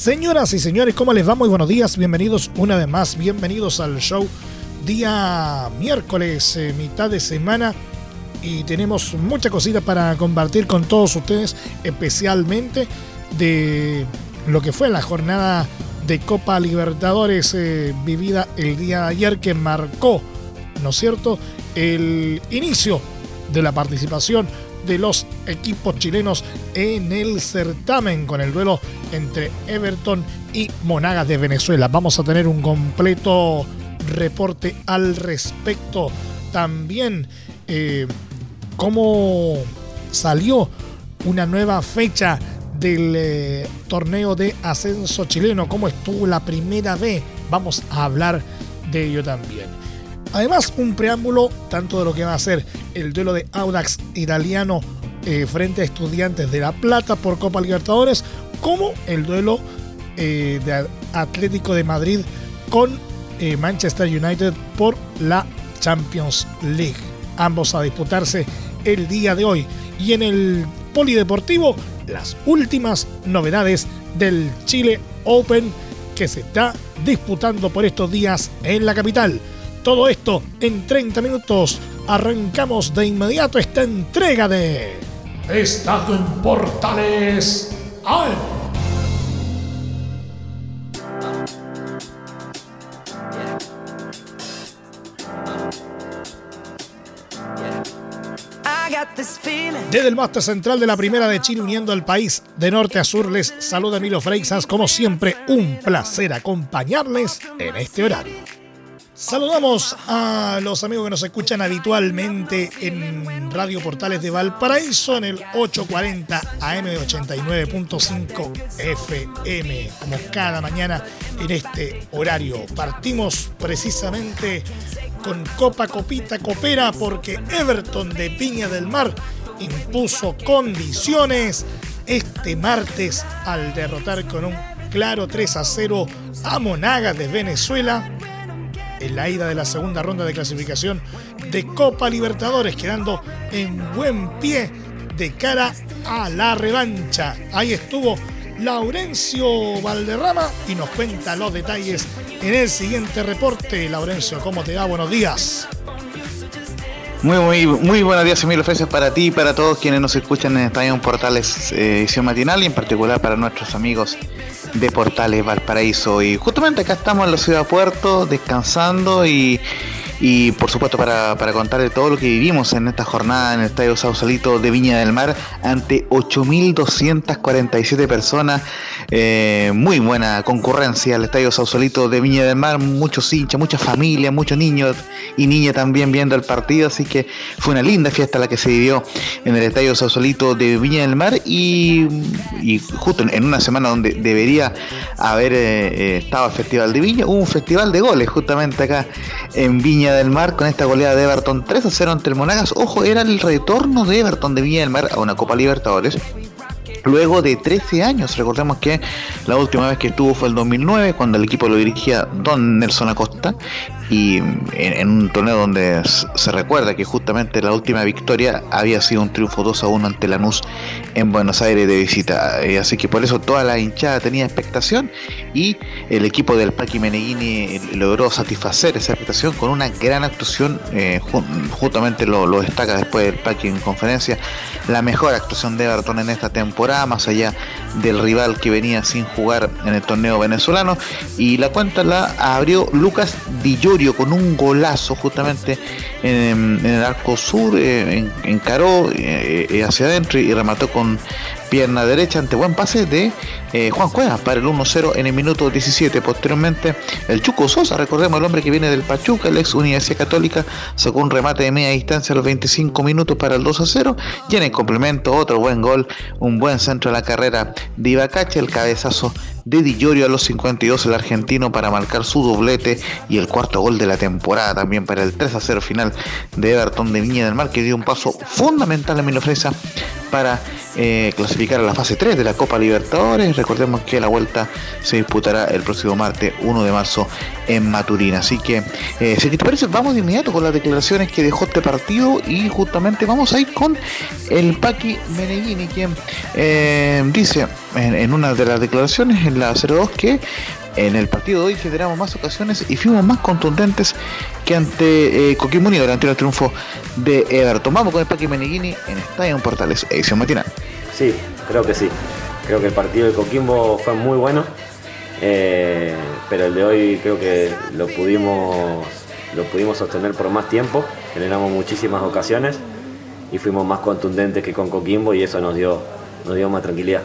Señoras y señores, ¿cómo les va? Muy buenos días, bienvenidos una vez más, bienvenidos al show día miércoles, eh, mitad de semana y tenemos mucha cosita para compartir con todos ustedes, especialmente de lo que fue la jornada de Copa Libertadores eh, vivida el día de ayer que marcó, ¿no es cierto?, el inicio de la participación de los equipos chilenos en el certamen con el duelo entre Everton y Monagas de Venezuela. Vamos a tener un completo reporte al respecto. También eh, cómo salió una nueva fecha del eh, torneo de ascenso chileno, cómo estuvo la primera vez. Vamos a hablar de ello también. Además, un preámbulo tanto de lo que va a ser el duelo de Audax italiano eh, frente a Estudiantes de La Plata por Copa Libertadores, como el duelo eh, de Atlético de Madrid con eh, Manchester United por la Champions League. Ambos a disputarse el día de hoy. Y en el Polideportivo, las últimas novedades del Chile Open que se está disputando por estos días en la capital. Todo esto en 30 minutos. Arrancamos de inmediato esta entrega de Estado en Portales Desde el máster central de la Primera de Chile uniendo al país de norte a sur les saluda Emilio Freixas. Como siempre, un placer acompañarles en este horario. Saludamos a los amigos que nos escuchan habitualmente en Radio Portales de Valparaíso en el 840 AM 89.5 FM, como cada mañana en este horario. Partimos precisamente con Copa Copita Copera porque Everton de Piña del Mar impuso condiciones este martes al derrotar con un claro 3 a 0 a Monagas de Venezuela en la ida de la segunda ronda de clasificación de Copa Libertadores, quedando en buen pie de cara a la revancha. Ahí estuvo Laurencio Valderrama y nos cuenta los detalles en el siguiente reporte. Laurencio, ¿cómo te va? Buenos días. Muy, muy, muy buenos días, Emilio Freses, para ti y para todos quienes nos escuchan en Estadio Portales eh, edición matinal y en particular para nuestros amigos de Portales Valparaíso. Y justamente acá estamos en la ciudad de Puerto, descansando y, y por supuesto para, para contar de todo lo que vivimos en esta jornada en el Estadio Sausalito de Viña del Mar ante 8.247 personas eh, muy buena concurrencia al Estadio Sausalito de Viña del Mar, muchos hinchas, muchas familias, muchos niños y niñas también viendo el partido, así que fue una linda fiesta la que se vivió en el Estadio Sausalito de Viña del Mar. Y, justo en una semana donde debería haber eh, eh, estado el Festival de Viña, hubo un festival de goles justamente acá en Viña del Mar con esta goleada de Everton 3 a 0 ante el Monagas. Ojo, era el retorno de Everton de Viña del Mar a una Copa Libertadores luego de 13 años. Recordemos que la última vez que estuvo fue el 2009, cuando el equipo lo dirigía Don Nelson Acosta, y en, un torneo donde se recuerda que justamente la última victoria había sido un triunfo 2 a 1 ante Lanús en Buenos Aires de visita. Eh, así que por eso toda la hinchada tenía expectación y el equipo del Paqui Meneghini logró satisfacer esa expectación con una gran actuación. Eh, justamente lo, lo, destaca después del Paqui en conferencia, la mejor actuación de Everton en esta temporada, más allá del rival que venía sin jugar en el torneo venezolano. Y la cuenta la abrió Lucas Di con un golazo justamente en, el arco sur, eh, encaró eh, eh, hacia adentro y remató con pierna derecha ante buen pase de eh, Juan Cueva para el 1-0 en el minuto 17. Posteriormente, el Chuco Sosa, recordemos el hombre que viene del Pachuca, el ex Universidad Católica, sacó un remate de media distancia a los 25 minutos para el 2-0 y en el complemento otro buen gol, un buen centro de la carrera de Ibacache, el cabezazo de Di a los 52 el argentino para marcar su doblete y el cuarto gol de la temporada también para el 3 a 0 final de Everton de Viña del Mar que dio un paso fundamental a Milofresa para eh, clasificar a la fase 3 de la Copa Libertadores. Recordemos que la vuelta se disputará el próximo martes 1 de marzo en Maturín. Así que, eh, si te parece, vamos de inmediato con las declaraciones que dejó este partido y justamente vamos a ir con el Paqui Meneghini, quien eh, dice en, una de las declaraciones, en la 02, que en el partido de hoy generamos más ocasiones y fuimos más contundentes que ante eh, Coquimbo Unido, durante el triunfo de Everton. Vamos con el Paqui Meneghini en Estadio Portales, edición matinal. Sí, creo que sí. Creo que el partido de Coquimbo fue muy bueno, eh, pero el de hoy creo que lo pudimos, lo pudimos sostener por más tiempo, generamos muchísimas ocasiones y fuimos más contundentes que con Coquimbo y eso nos dio, nos dio más tranquilidad.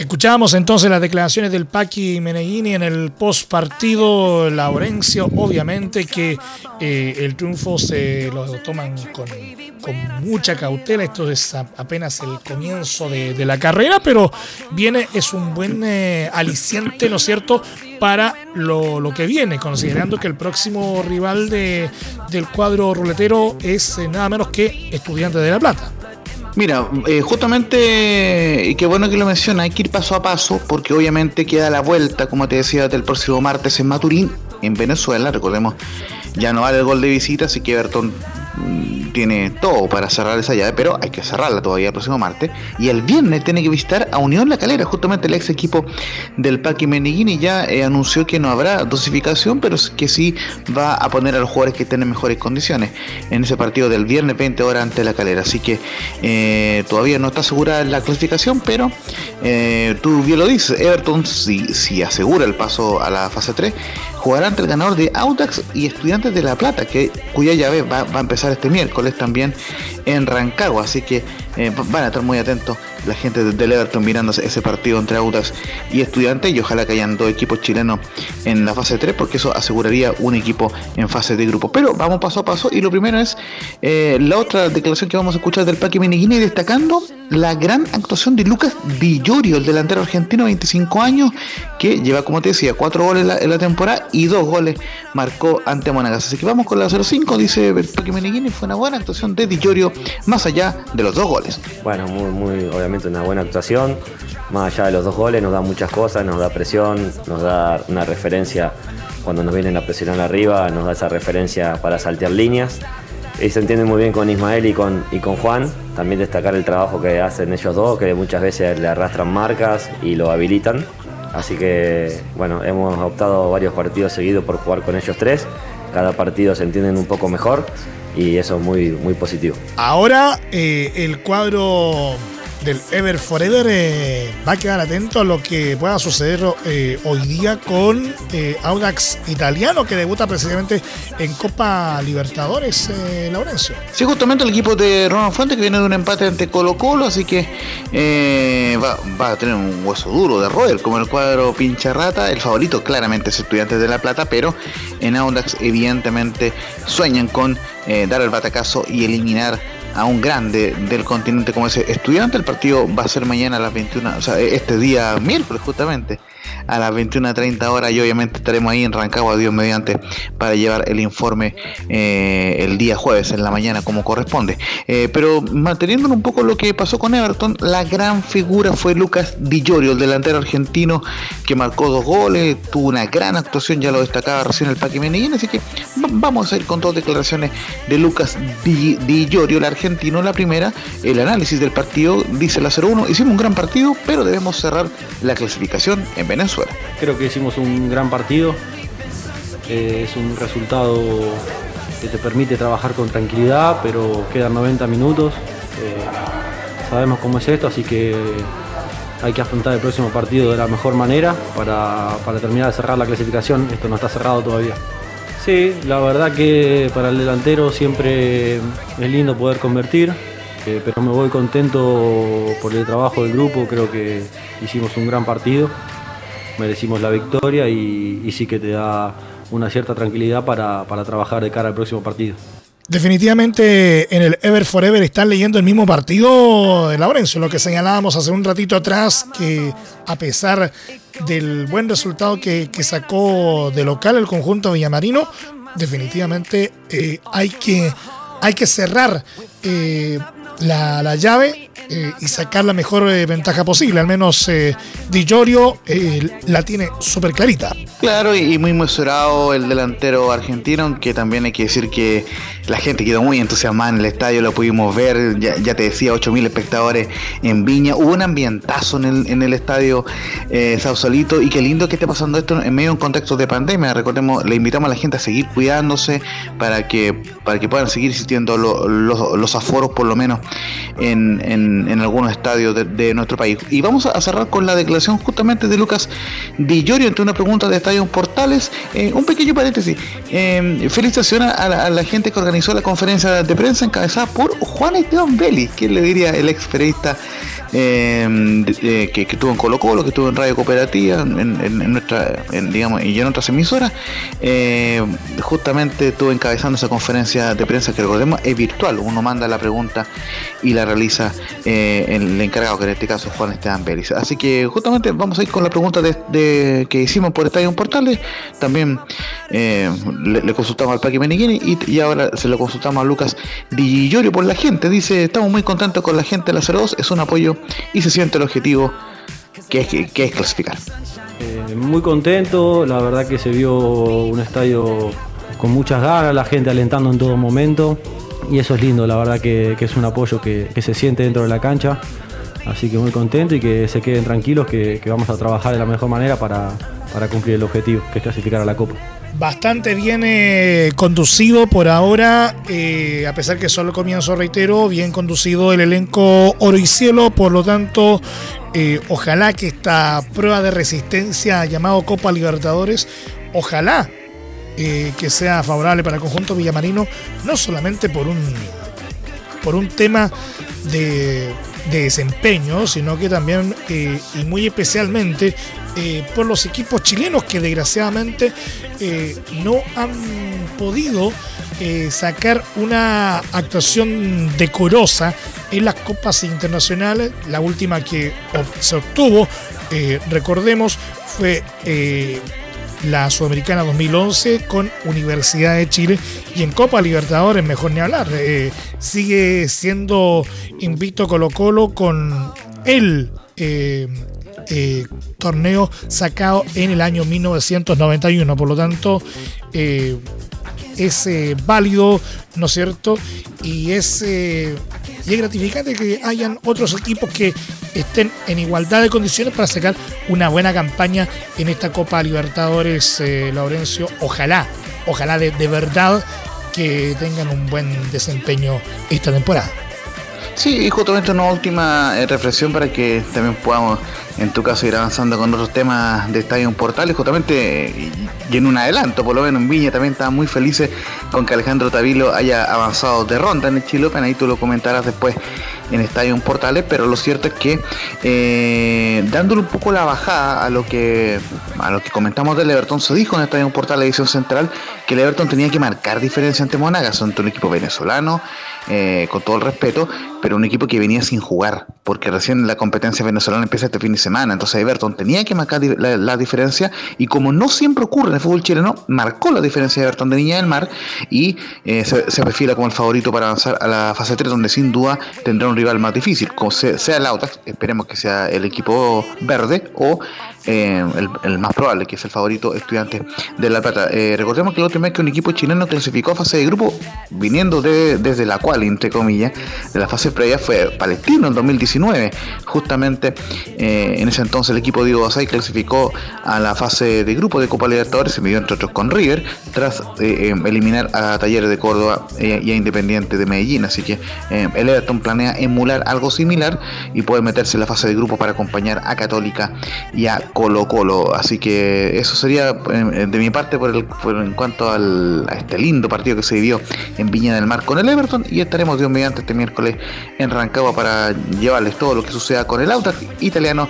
Escuchábamos entonces las declaraciones del Paqui Meneghini en el post partido. Laurencio, obviamente que eh, el triunfo se lo toman con, mucha cautela. Esto es apenas el comienzo de, la carrera, pero viene, es un buen eh, aliciente, ¿no es cierto?, para lo, que viene, considerando que el próximo rival de, del cuadro ruletero es eh, nada menos que Estudiante de La Plata. Mira, eh, justamente, y qué bueno que lo menciona, hay que ir paso a paso, porque obviamente queda la vuelta, como te decía, del próximo martes en Maturín, en Venezuela. Recordemos, ya no vale el gol de visita, así que Everton tiene todo para cerrar esa llave, pero hay que cerrarla todavía el próximo martes. Y el viernes tiene que visitar a Unión La Calera, justamente el ex equipo del Paqui Meneghini ya eh, anunció que no habrá dosificación, pero que sí va a poner a los jugadores que estén en mejores condiciones en ese partido del viernes 20 horas ante La Calera. Así que eh, todavía no está asegurada la clasificación, pero eh, tú bien lo dices, Everton si, si asegura el paso a la fase 3, jugará ante el ganador de Audax y Estudiantes de La Plata, que, cuya llave va, va a empezar este miércoles también en Rancagua, así que eh, van a estar muy atentos la gente del Everton mirando ese partido entre Audax y Estudiantes y ojalá que hayan dos equipos chilenos en la fase 3 porque eso aseguraría un equipo en fase de grupo. Pero vamos paso a paso y lo primero es eh, la otra declaración que vamos a escuchar del Parque Meneghini destacando la gran actuación de Lucas Villorio, el delantero argentino, 25 años, que lleva, como te decía, cuatro goles en la, temporada y dos goles marcó ante Monagas. Así que vamos con la 0-5, dice el Parque Meneghini, fue una buena actuación de Más allá de los dos goles. Bueno, muy, muy, obviamente una buena actuación, más allá de los dos goles, nos da muchas cosas, nos da presión, nos da una referencia cuando nos vienen a presionar arriba, nos da esa referencia para saltear líneas y se entiende muy bien con Ismael y con, y con Juan. También destacar el trabajo que hacen ellos dos, que muchas veces le arrastran marcas y lo habilitan. Así que, bueno, hemos optado varios partidos seguidos por jugar con ellos tres. Cada partido se entienden un poco mejor y eso es muy, muy positivo. Ahora eh, el cuadro del Ever Forever eh, va a quedar atento a lo que pueda suceder eh, hoy día con eh, Audax Italiano que debuta precisamente en Copa Libertadores, Laurencio. Sí, justamente el equipo de Ronald Fuente que viene de un empate ante Colo Colo, así que va, a tener un hueso duro de roer como el cuadro pincha rata. El favorito claramente es Estudiantes de La Plata, pero en Audax evidentemente sueñan con dar el batacazo y eliminar a un grande del continente como ese estudiante. El partido va a ser mañana a las 21, o sea, este día miércoles justamente a las 21.30 horas y obviamente estaremos ahí en Rancagua, Dios mediante, para llevar el informe eh, el día jueves en la mañana como corresponde. Eh, pero manteniendo un poco lo que pasó con Everton, la gran figura fue Lucas Di el delantero argentino que marcó dos goles, tuvo una gran actuación, ya lo destacaba recién el Paqui Menellín, así que vamos a ir con dos declaraciones de Lucas Di, Di el argentino. La primera, el análisis del partido, dice la 0-1, hicimos un gran partido, pero debemos cerrar la clasificación en Venezuela. Creo que hicimos un gran partido. Eh, es un resultado que te permite trabajar con tranquilidad, pero quedan 90 minutos. Eh, sabemos cómo es esto, así que hay que afrontar el próximo partido de la mejor manera para, terminar de cerrar la clasificación. Esto no está cerrado todavía. Sí, la verdad que para el delantero siempre es lindo poder convertir, eh, pero me voy contento por el trabajo del grupo, creo que hicimos un gran partido merecimos la victoria y, sí que te da una cierta tranquilidad para, trabajar de cara al próximo partido. Definitivamente en el Ever Forever están leyendo el mismo partido de Laurencio, lo que señalábamos hace un ratito atrás, que a pesar del buen resultado que, sacó de local el conjunto Villamarino, definitivamente eh, hay, que, hay que cerrar eh, la, la, llave eh, y sacar la mejor eh, ventaja posible. Al menos eh, Di Giorgio la tiene súper clarita. Claro, y, muy mesurado el delantero argentino, aunque también hay que decir que la gente quedó muy entusiasmada en el estadio, lo pudimos ver, ya, te decía, 8.000 espectadores en Viña, hubo un ambientazo en el, en el estadio Sausalito y qué lindo que esté pasando esto en medio de un contexto de pandemia. Recordemos, le invitamos a la gente a seguir cuidándose para que, para que puedan seguir existiendo los aforos por lo menos en en, algunos estadios de, nuestro país. Y vamos a cerrar con la declaración justamente de Lucas Villorio ante una pregunta de Estadio Portales. Eh, un pequeño paréntesis. Eh, felicitaciones a la, gente que organizó la conferencia de prensa encabezada por Juan Esteban Vélez, que le diría el ex periodista Em, que, estuvo en Colo Colo, que estuvo en Radio Cooperativa, en, nuestra, digamos, y en otras emisoras, eh, justamente estuvo encabezando esa conferencia de prensa que recordemos es virtual, uno manda la pregunta y la realiza eh, el encargado, que en este caso es Juan Esteban Vélez. Así que justamente vamos a ir con la pregunta de, que hicimos por Estadio Portales, también eh, le, consultamos al Paqui Menighini y, ahora se lo consultamos a Lucas Di por la gente, dice, estamos muy contentos con la gente de la 02, es un apoyo y se siente el objetivo que es, que, es clasificar. Eh, muy contento, la verdad que se vio un estadio con muchas ganas, la gente alentando en todo momento y eso es lindo, la verdad que, es un apoyo que, se siente dentro de la cancha. Así que muy contento y que se queden tranquilos que, vamos a trabajar de la mejor manera para, para cumplir el objetivo, que es clasificar a la Copa bastante bien eh, conducido por ahora, eh, a pesar que solo comienzo, reitero, bien conducido el elenco Oro y Cielo, por lo tanto, eh, ojalá que esta prueba de resistencia llamado Copa Libertadores, ojalá que sea favorable para el conjunto villamarino, no solamente por un, por un tema de, de desempeño, sino que también y muy especialmente eh, por los equipos chilenos que desgraciadamente eh, no han podido eh, sacar una actuación decorosa en las copas internacionales. La última que se obtuvo, recordemos, fue la Sudamericana 2011 con Universidad de Chile y en Copa Libertadores, mejor ni hablar. sigue siendo invicto Colo Colo con el eh, torneo sacado en el año 1991. Por lo tanto, eh, es eh, válido, ¿no es cierto? Y es, y es gratificante que hayan otros equipos que estén en igualdad de condiciones para sacar una buena campaña en esta Copa Libertadores, Laurencio. Ojalá, ojalá de verdad que tengan un buen desempeño esta temporada. Sí, y justamente una última eh, reflexión para que también podamos, en tu caso, ir avanzando con otros temas de Estadio Portales, justamente y en un adelanto, por lo menos en Viña también estaba muy felices con que Alejandro Tavilo haya avanzado de ronda en el Chile Open, ahí tú lo comentarás después en Estadio Portales, pero lo cierto es que eh, dándole un poco la bajada a lo que a lo que comentamos del Everton, se dijo en Estadio Portales edición central que el Everton tenía que marcar diferencia ante Monagas, ante un equipo venezolano, eh, con todo el respeto, pero un equipo que venía sin jugar, porque recién la competencia venezolana empieza este fin de semana. Entonces Everton tenía que marcar la, diferencia y como no siempre ocurre en el fútbol chileno, marcó la diferencia de Everton de Niña del Mar y eh, se, perfila como el favorito para avanzar a la fase 3, donde sin duda tendrá un rival más difícil, como sea, sea el Autax, esperemos que sea el equipo verde o eh, el, más probable, que es el favorito estudiante de La Plata. Eh, recordemos que la última vez que un equipo chileno clasificó a fase de grupo, viniendo de, desde la cual, entre comillas, de la fase previa, fue Palestino en 2019. Justamente eh, en ese entonces el equipo Diego Basay clasificó a la fase de grupo de Copa Libertadores, se midió entre otros con River, tras eliminar a Talleres de Córdoba y a Independiente de Medellín. Así que el Everton planea emular algo similar y puede meterse en la fase de grupo para acompañar a Católica y a Colo Colo. Así que eso sería eh, de mi parte por, el, en cuanto al, a este lindo partido que se vivió en Viña del Mar con el Everton y estaremos Dios mediante este miércoles en Rancagua para llevarles todo lo que suceda con el auto italiano,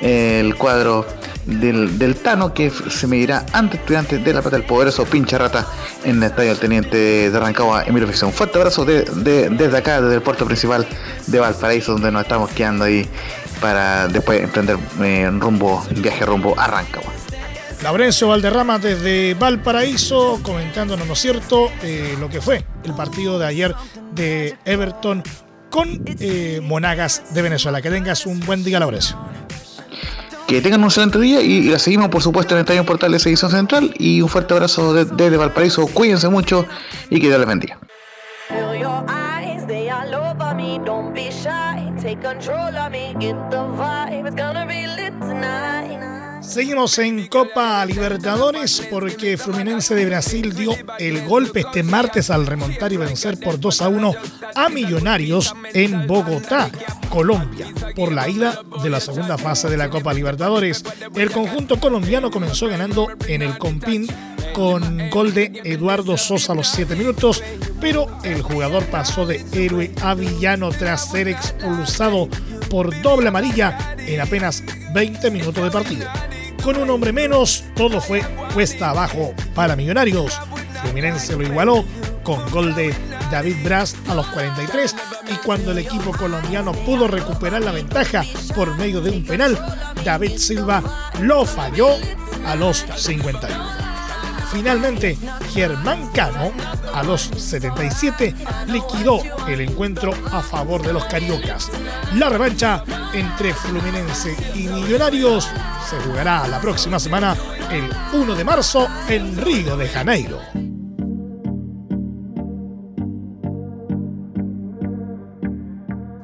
el cuadro del, Tano que se medirá ante estudiantes de La Plata del poderoso pincha rata en el estadio del Teniente de Rancagua, Emilio Fix. Un fuerte abrazo desde acá, desde el puerto principal de Valparaíso, donde nos estamos quedando ahí para después emprender eh, rumbo, viaje rumbo a Rancagua. Laurencio Valderrama desde Valparaíso comentándonos, ¿no es cierto?, eh, lo que fue el partido de ayer de Everton con eh, Monagas de Venezuela. Que tengas un buen día, Laurencio. Que tengan un excelente día y, la seguimos, por supuesto, en el Estadio Portal de Edición Central. Y un fuerte abrazo desde Valparaíso. Cuídense mucho y que Dios les bendiga. Seguimos en Copa Libertadores porque Fluminense de Brasil dio el golpe este martes al remontar y vencer por 2 a 1 a Millonarios en Bogotá, Colombia, por la ida de la segunda fase de la Copa Libertadores. El conjunto colombiano comenzó ganando en el Compín con gol de Eduardo Sosa a los 7 minutos, pero el jugador pasó de héroe a villano tras ser expulsado por doble amarilla en apenas 20 minutos de partido. Con un hombre menos, todo fue cuesta abajo para Millonarios. Fluminense lo igualó con gol de David Braz a los 43 y cuando el equipo colombiano pudo recuperar la ventaja por medio de un penal, David Silva lo falló a los 51. Finalmente, Germán Cano, a los 77, liquidó el encuentro a favor de los cariocas. La revancha entre Fluminense y Millonarios se jugará la próxima semana, el 1 de marzo, en Río de Janeiro.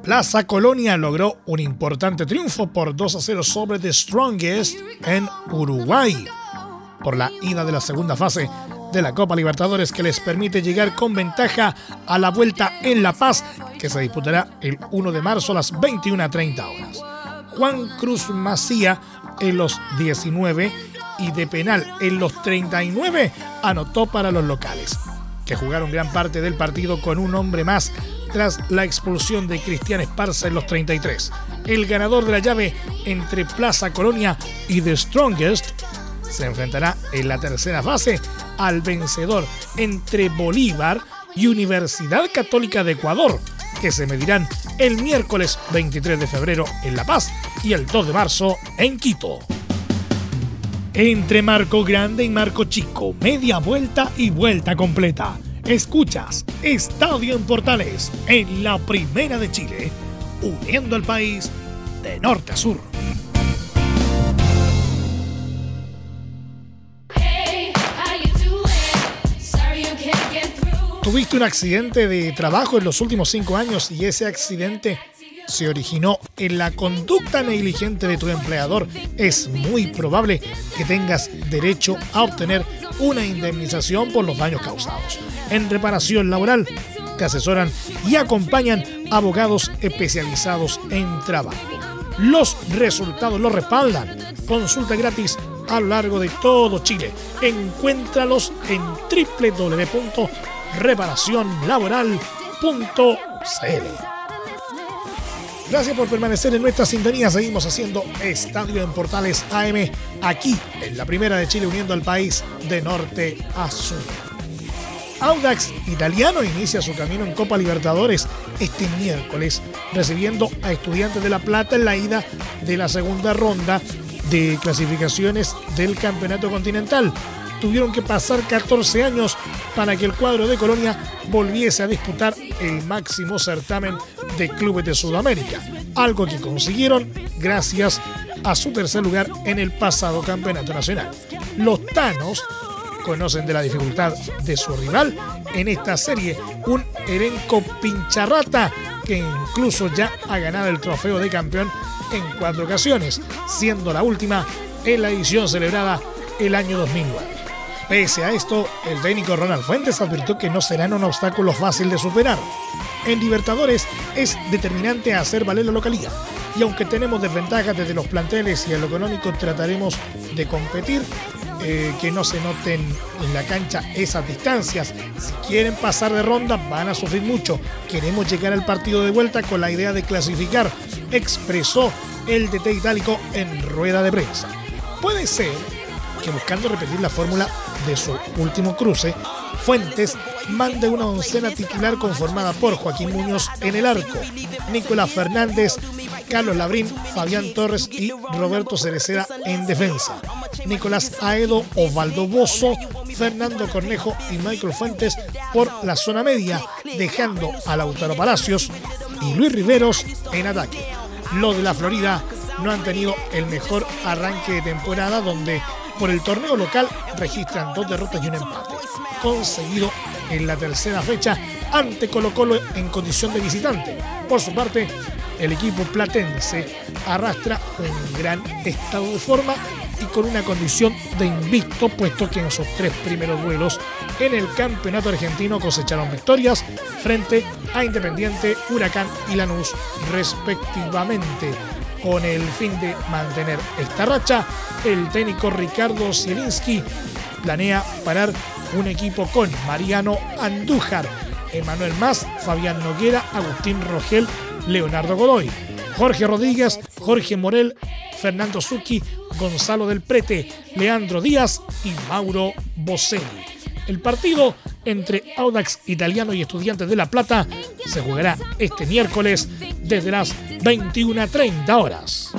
Plaza Colonia logró un importante triunfo por 2 a 0 sobre The Strongest en Uruguay por la ida de la segunda fase de la Copa Libertadores que les permite llegar con ventaja a la vuelta en La Paz que se disputará el 1 de marzo a las 21.30 horas. Juan Cruz Macía en los 19 y de penal en los 39 anotó para los locales, que jugaron gran parte del partido con un hombre más tras la expulsión de Cristian Esparza en los 33. El ganador de la llave entre Plaza Colonia y The Strongest se enfrentará en la tercera fase al vencedor entre Bolívar y Universidad Católica de Ecuador, que se medirán el miércoles 23 de febrero en La Paz y el 2 de marzo en Quito. Entre Marco Grande y Marco Chico, media vuelta y vuelta completa. Escuchas Estadio en Portales en la Primera de Chile, uniendo al país de norte a sur. Tuviste un accidente de trabajo en los últimos cinco años y ese accidente se originó en la conducta negligente de tu empleador, es muy probable que tengas derecho a obtener una indemnización por los daños causados. En reparación laboral te asesoran y acompañan abogados especializados en trabajo. Los resultados los respaldan. Consulta gratis a lo largo de todo Chile. Encuéntralos en www reparacionlaboral.cl. Gracias por permanecer en nuestra sintonía. Seguimos haciendo Estadio en Portales AM aquí en la primera de Chile uniendo al país de norte a sur. Audax Italiano inicia su camino en Copa Libertadores este miércoles, recibiendo a Estudiantes de La Plata en la ida de la segunda ronda de clasificaciones del Campeonato Continental tuvieron que pasar 14 años para que el cuadro de Colonia volviese a disputar el máximo certamen de clubes de Sudamérica, algo que consiguieron gracias a su tercer lugar en el pasado campeonato nacional. Los Tanos conocen de la dificultad de su rival en esta serie, un elenco pincharrata que incluso ya ha ganado el trofeo de campeón en cuatro ocasiones, siendo la última en la edición celebrada el año 2009. Pese a esto, el técnico Ronald Fuentes advirtió que no serán un obstáculo fácil de superar. En Libertadores es determinante hacer valer la localidad. Y aunque tenemos desventajas desde los planteles y en lo económico, trataremos de competir, eh, que no se noten en la cancha esas distancias. Si quieren pasar de ronda, van a sufrir mucho. Queremos llegar al partido de vuelta con la idea de clasificar, expresó el DT itálico en rueda de prensa. puede ser que buscando repetir la fórmula de su último cruce, Fuentes mande una oncena titular conformada por Joaquín Muñoz en el arco, Nicolás Fernández, Carlos Labrín, Fabián Torres y Roberto Cereceda en defensa. Nicolás Aedo, Osvaldo Bozo, Fernando Cornejo y Michael Fuentes por la zona media, dejando a Lautaro Palacios y Luis Riveros en ataque. Los de la Florida no han tenido el mejor arranque de temporada donde por el torneo local registran dos derrotas y un empate, conseguido en la tercera fecha ante Colo Colo en condición de visitante. Por su parte, el equipo platense arrastra un gran estado de forma y con una condición de invicto, puesto que en sus tres primeros duelos en el campeonato argentino cosecharon victorias frente a Independiente, Huracán y Lanús respectivamente. Con el fin de mantener esta racha, el técnico Ricardo Zielinski planea parar un equipo con Mariano Andújar, Emanuel Más, Fabián Noguera, Agustín Rogel, Leonardo Godoy, Jorge Rodríguez, Jorge Morel, Fernando Zucchi, Gonzalo del Prete, Leandro Díaz y Mauro Boselli. El partido entre Audax Italiano y Estudiantes de La Plata se jugará este miércoles desde las 21.30 horas.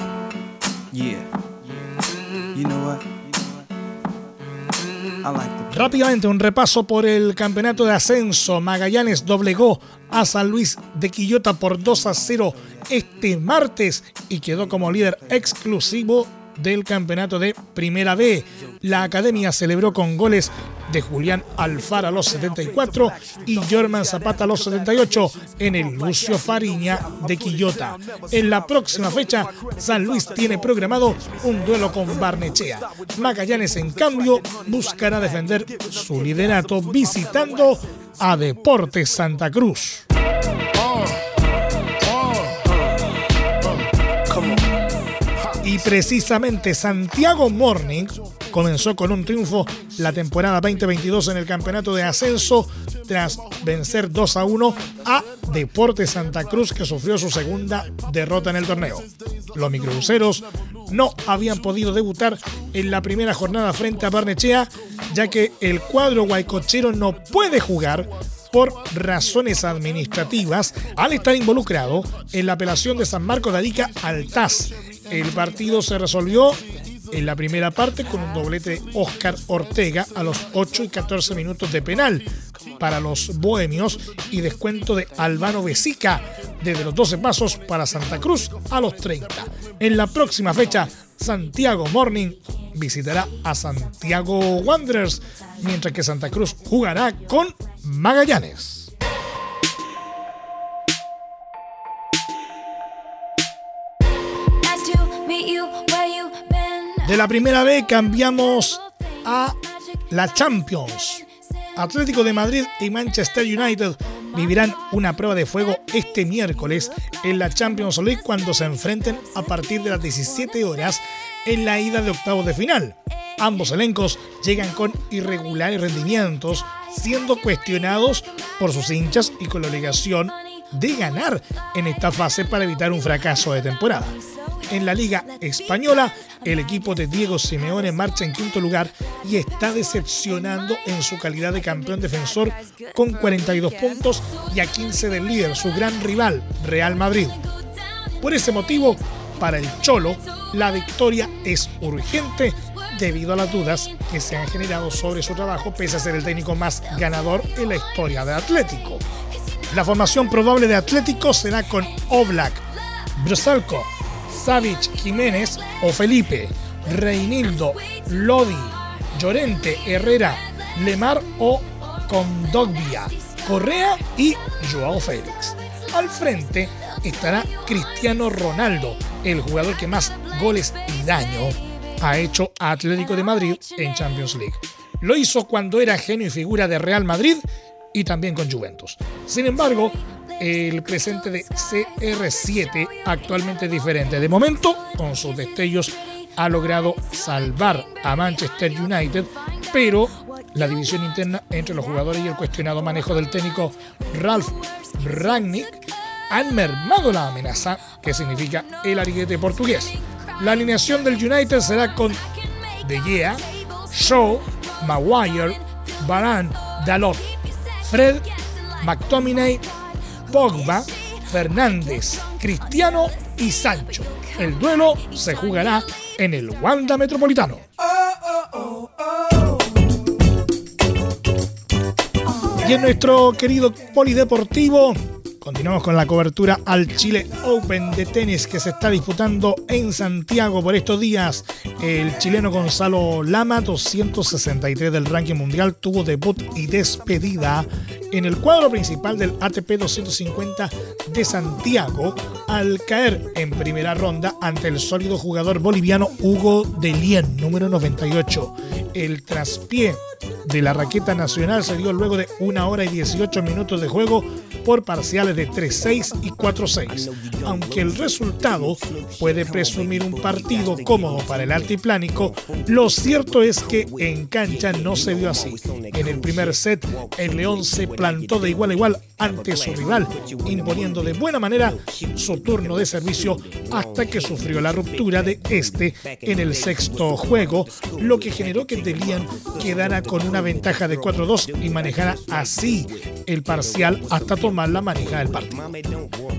Rápidamente un repaso por el campeonato de ascenso. Magallanes doblegó a San Luis de Quillota por 2 a 0 este martes y quedó como líder exclusivo del campeonato de Primera B. La academia celebró con goles de Julián Alfara a los 74 y Germán Zapata los 78 en el Lucio Fariña de Quillota. En la próxima fecha, San Luis tiene programado un duelo con Barnechea. Magallanes, en cambio, buscará defender su liderato visitando a Deportes Santa Cruz. Y precisamente Santiago Morning comenzó con un triunfo la temporada 2022 en el campeonato de ascenso tras vencer 2 a 1 a Deportes Santa Cruz que sufrió su segunda derrota en el torneo. Los microcruceros no habían podido debutar en la primera jornada frente a Barnechea ya que el cuadro guaycochero no puede jugar por razones administrativas al estar involucrado en la apelación de San Marcos de Arica al TAS el partido se resolvió en la primera parte con un doblete de Oscar Ortega a los 8 y 14 minutos de penal para los bohemios y descuento de Albano Besica desde los 12 pasos para Santa Cruz a los 30. En la próxima fecha, Santiago Morning visitará a Santiago Wanderers, mientras que Santa Cruz jugará con Magallanes. De la primera B cambiamos a la Champions. Atlético de Madrid y Manchester United vivirán una prueba de fuego este miércoles en la Champions League cuando se enfrenten a partir de las 17 horas en la ida de octavos de final. Ambos elencos llegan con irregulares rendimientos, siendo cuestionados por sus hinchas y con la obligación de ganar en esta fase para evitar un fracaso de temporada. En la Liga Española, el equipo de Diego Simeone marcha en quinto lugar y está decepcionando en su calidad de campeón defensor con 42 puntos y a 15 del líder, su gran rival, Real Madrid. Por ese motivo, para el Cholo, la victoria es urgente debido a las dudas que se han generado sobre su trabajo, pese a ser el técnico más ganador en la historia de Atlético. La formación probable de Atlético será con Oblak, Brusalco, Savic, Jiménez o Felipe, Reinildo, Lodi, Llorente, Herrera, Lemar o Condogbia, Correa y Joao Félix. Al frente estará Cristiano Ronaldo, el jugador que más goles y daño ha hecho a Atlético de Madrid en Champions League. Lo hizo cuando era genio y figura de Real Madrid y también con Juventus. Sin embargo, el presente de CR7 actualmente diferente. De momento, con sus destellos, ha logrado salvar a Manchester United, pero la división interna entre los jugadores y el cuestionado manejo del técnico Ralph Rangnick han mermado la amenaza que significa el ariguete portugués. La alineación del United será con De Gea, Shaw, Maguire, Varane, Dalot, Fred, McTominay, Pogba, Fernández, Cristiano y Sancho. El duelo se jugará en el Wanda Metropolitano. Y en nuestro querido polideportivo Continuamos con la cobertura al Chile Open de tenis que se está disputando en Santiago por estos días. El chileno Gonzalo Lama, 263 del ranking mundial, tuvo debut y despedida en el cuadro principal del ATP 250 de Santiago al caer en primera ronda ante el sólido jugador boliviano Hugo Delien, número 98. El traspié de la raqueta nacional se dio luego de una hora y 18 minutos de juego por parciales de 3-6 y 4-6. Aunque el resultado puede presumir un partido cómodo para el altiplánico, lo cierto es que en cancha no se vio así. En el primer set, el León se plantó de igual a igual ante su rival, imponiendo de buena manera su turno de servicio hasta que sufrió la ruptura de este en el sexto juego, lo que generó que Delian quedara con una ventaja de 4-2 y manejara así el parcial hasta tomar la manija del partido.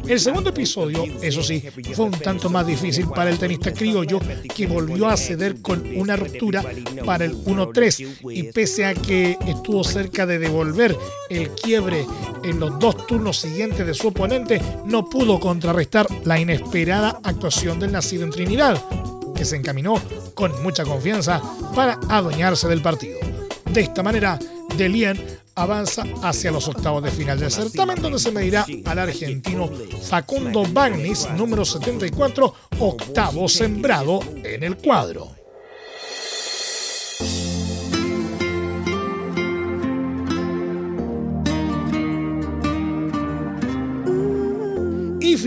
El segundo episodio, eso sí, fue un tanto más difícil para el tenista criollo que volvió a ceder con una ruptura para el 1-3 y pese a que estuvo cerca de devolver el quiebre en los dos turnos siguientes de su oponente, no pudo contrarrestar la inesperada actuación del nacido en Trinidad, que se encaminó con mucha confianza para adueñarse del partido. De esta manera, Delien avanza hacia los octavos de final del certamen, donde se medirá al argentino Facundo Bagnis, número 74, octavo sembrado en el cuadro.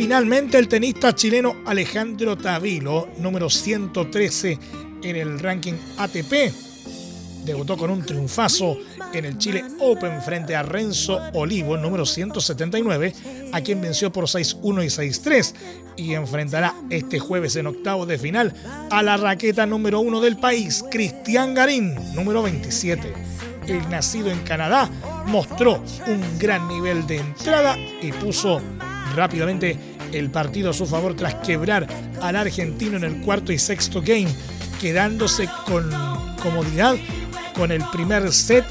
Finalmente el tenista chileno Alejandro Tavilo, número 113 en el ranking ATP, debutó con un triunfazo en el Chile Open frente a Renzo Olivo, número 179, a quien venció por 6-1 y 6-3 y enfrentará este jueves en octavo de final a la raqueta número 1 del país, Cristian Garín, número 27. El nacido en Canadá mostró un gran nivel de entrada y puso rápidamente el partido a su favor tras quebrar al argentino en el cuarto y sexto game, quedándose con comodidad con el primer set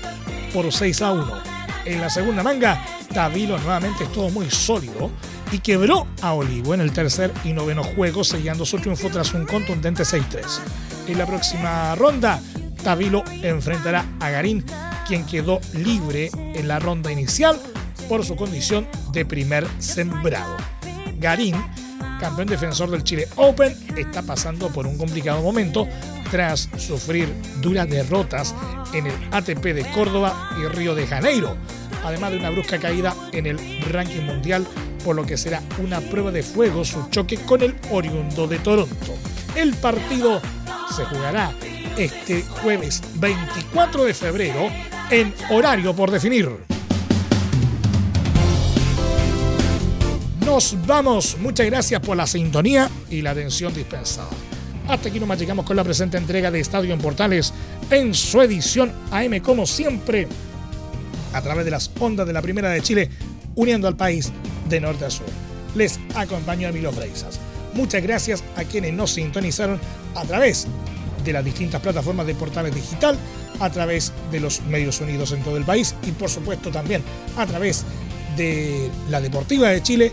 por 6 a 1. En la segunda manga, Tavilo nuevamente estuvo muy sólido y quebró a Olivo en el tercer y noveno juego, sellando su triunfo tras un contundente 6-3. En la próxima ronda, Tavilo enfrentará a Garín, quien quedó libre en la ronda inicial por su condición de primer sembrado. Garín, campeón defensor del Chile Open, está pasando por un complicado momento tras sufrir duras derrotas en el ATP de Córdoba y Río de Janeiro, además de una brusca caída en el ranking mundial, por lo que será una prueba de fuego su choque con el oriundo de Toronto. El partido se jugará este jueves 24 de febrero en horario por definir. Nos vamos. Muchas gracias por la sintonía y la atención dispensada. Hasta aquí nomás llegamos con la presente entrega de Estadio en Portales en su edición AM, como siempre, a través de las ondas de la Primera de Chile, uniendo al país de norte a sur. Les acompañó Emilio Freisas. Muchas gracias a quienes nos sintonizaron a través de las distintas plataformas de Portales Digital, a través de los medios unidos en todo el país y por supuesto también a través de la Deportiva de Chile,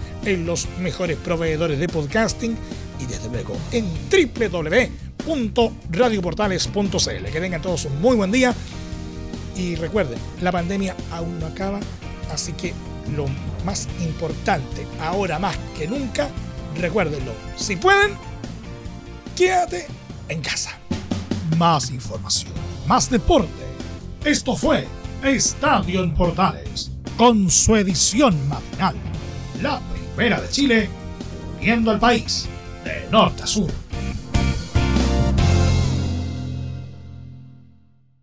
en los mejores proveedores de podcasting y desde luego en www.radioportales.cl. Que tengan todos un muy buen día y recuerden, la pandemia aún no acaba, así que lo más importante ahora más que nunca, recuérdenlo, si pueden, quédate en casa. más información, más deporte. Esto fue Estadio en Portales, con su edición matinal. La primera de Chile, viendo al país de norte a sur.